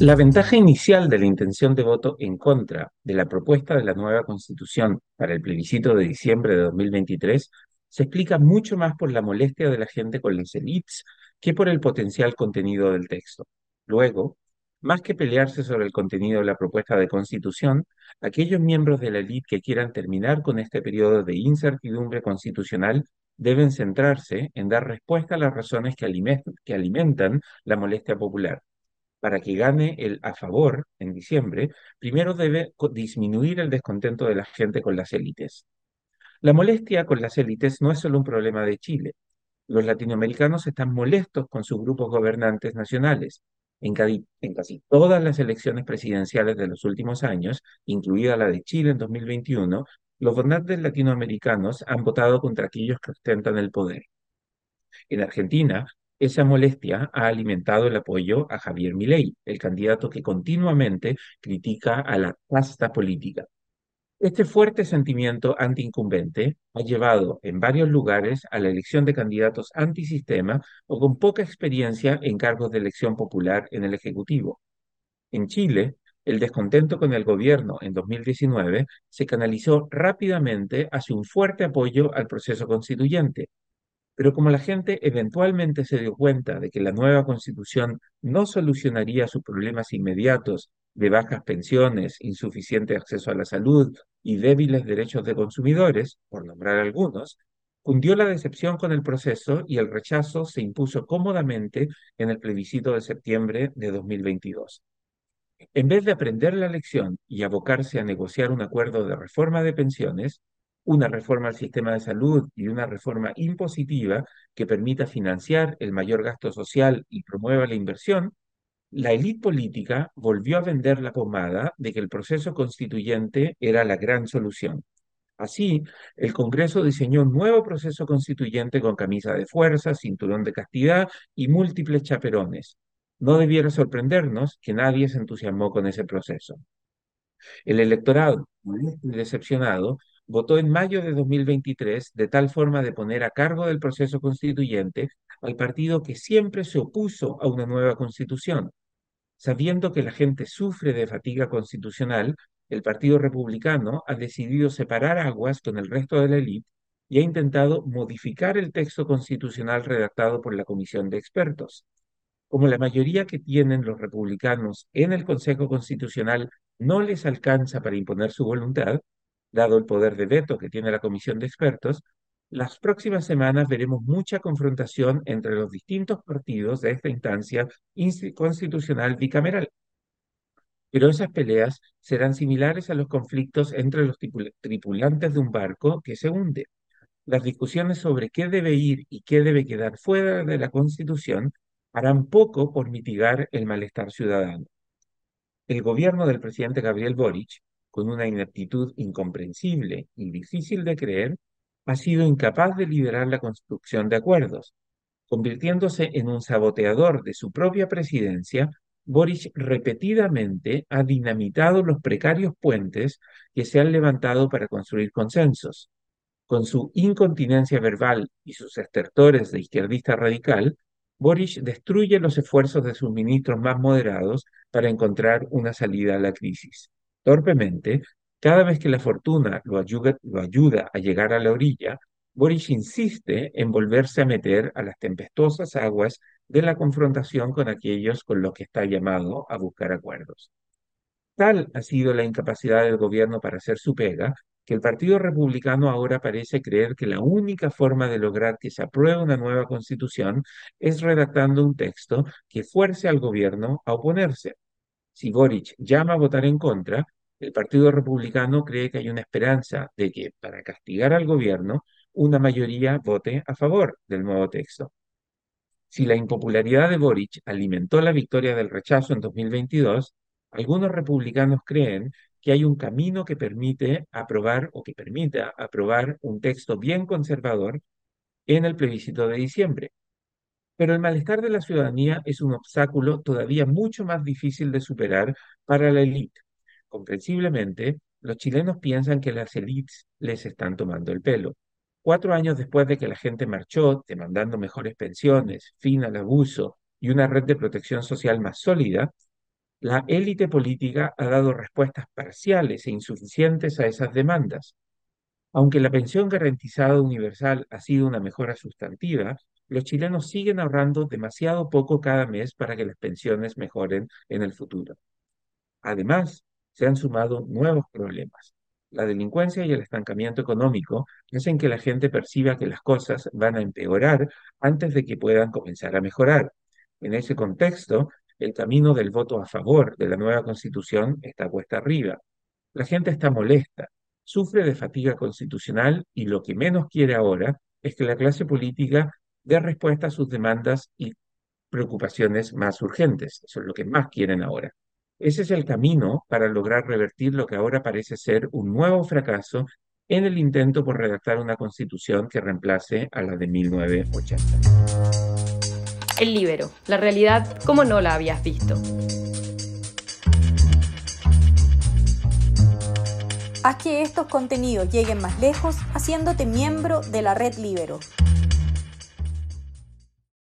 La ventaja inicial de la intención de voto en contra de la propuesta de la nueva Constitución para el plebiscito de diciembre de 2023 se explica mucho más por la molestia de la gente con las élites que por el potencial contenido del texto. Luego, más que pelearse sobre el contenido de la propuesta de constitución, aquellos miembros de la élite que quieran terminar con este periodo de incertidumbre constitucional deben centrarse en dar respuesta a las razones que alimentan la molestia popular para que gane el a favor en diciembre, primero debe disminuir el descontento de la gente con las élites. La molestia con las élites no es solo un problema de Chile. Los latinoamericanos están molestos con sus grupos gobernantes nacionales. En, casi todas las elecciones presidenciales de los últimos años, incluida la de Chile en 2021, los gobernantes latinoamericanos han votado contra aquellos que ostentan el poder. En Argentina, esa molestia ha alimentado el apoyo a Javier Milei, el candidato que continuamente critica a la casta política. Este fuerte sentimiento antiincumbente ha llevado en varios lugares a la elección de candidatos antisistema o con poca experiencia en cargos de elección popular en el Ejecutivo. En Chile, el descontento con el gobierno en 2019 se canalizó rápidamente hacia un fuerte apoyo al proceso constituyente, pero como la gente eventualmente se dio cuenta de que la nueva constitución no solucionaría sus problemas inmediatos de bajas pensiones, insuficiente acceso a la salud y débiles derechos de consumidores, por nombrar algunos, cundió la decepción con el proceso y el rechazo se impuso cómodamente en el plebiscito de septiembre de 2022. En vez de aprender la lección y abocarse a negociar un acuerdo de reforma de pensiones, una reforma al sistema de salud y una reforma impositiva que permita financiar el mayor gasto social y promueva la inversión, la élite política volvió a vender la pomada de que el proceso constituyente era la gran solución. Así, el Congreso diseñó un nuevo proceso constituyente con camisa de fuerza, cinturón de castidad y múltiples chaperones. No debiera sorprendernos que nadie se entusiasmó con ese proceso. El electorado, decepcionado, votó en mayo de 2023 de tal forma de poner a cargo del proceso constituyente al partido que siempre se opuso a una nueva constitución. Sabiendo que la gente sufre de fatiga constitucional, el Partido Republicano ha decidido separar aguas con el resto de la élite y ha intentado modificar el texto constitucional redactado por la Comisión de Expertos. Como la mayoría que tienen los republicanos en el Consejo Constitucional no les alcanza para imponer su voluntad, dado el poder de veto que tiene la comisión de expertos, las próximas semanas veremos mucha confrontación entre los distintos partidos de esta instancia constitucional bicameral. Pero esas peleas serán similares a los conflictos entre los tripulantes de un barco que se hunde. Las discusiones sobre qué debe ir y qué debe quedar fuera de la Constitución harán poco por mitigar el malestar ciudadano. El gobierno del presidente Gabriel Boric con una ineptitud incomprensible y difícil de creer, ha sido incapaz de liderar la construcción de acuerdos. Convirtiéndose en un saboteador de su propia presidencia, Boris repetidamente ha dinamitado los precarios puentes que se han levantado para construir consensos. Con su incontinencia verbal y sus estertores de izquierdista radical, Boris destruye los esfuerzos de sus ministros más moderados para encontrar una salida a la crisis. Torpemente, cada vez que la fortuna lo ayuda, lo ayuda a llegar a la orilla, Boris insiste en volverse a meter a las tempestuosas aguas de la confrontación con aquellos con los que está llamado a buscar acuerdos. Tal ha sido la incapacidad del gobierno para hacer su pega, que el Partido Republicano ahora parece creer que la única forma de lograr que se apruebe una nueva constitución es redactando un texto que fuerce al gobierno a oponerse. Si Boric llama a votar en contra, el Partido Republicano cree que hay una esperanza de que, para castigar al gobierno, una mayoría vote a favor del nuevo texto. Si la impopularidad de Boric alimentó la victoria del rechazo en 2022, algunos republicanos creen que hay un camino que permite aprobar o que permita aprobar un texto bien conservador en el plebiscito de diciembre. Pero el malestar de la ciudadanía es un obstáculo todavía mucho más difícil de superar para la élite Comprensiblemente, los chilenos piensan que las élites les están tomando el pelo. Cuatro años después de que la gente marchó demandando mejores pensiones, fin al abuso y una red de protección social más sólida, La élite política ha dado respuestas parciales e insuficientes a esas demandas. Aunque la pensión garantizada universal ha sido una mejora sustantiva, los chilenos siguen ahorrando demasiado poco cada mes para que las pensiones mejoren en el futuro. Además, se han sumado nuevos problemas. La delincuencia y el estancamiento económico hacen que la gente perciba que las cosas van a empeorar antes de que puedan comenzar a mejorar. En ese contexto, el camino del voto a favor de la nueva constitución está puesta arriba. La gente está molesta, sufre de fatiga constitucional y lo que menos quiere ahora es que la clase política dé respuesta a sus demandas y preocupaciones más urgentes. Eso es lo que más quieren ahora. Ese es el camino para lograr revertir lo que ahora parece ser un nuevo fracaso en el intento por redactar una constitución que reemplace a la de 1980. El libero, la realidad como no la habías visto. Haz que estos contenidos lleguen más lejos haciéndote miembro de la red Libero.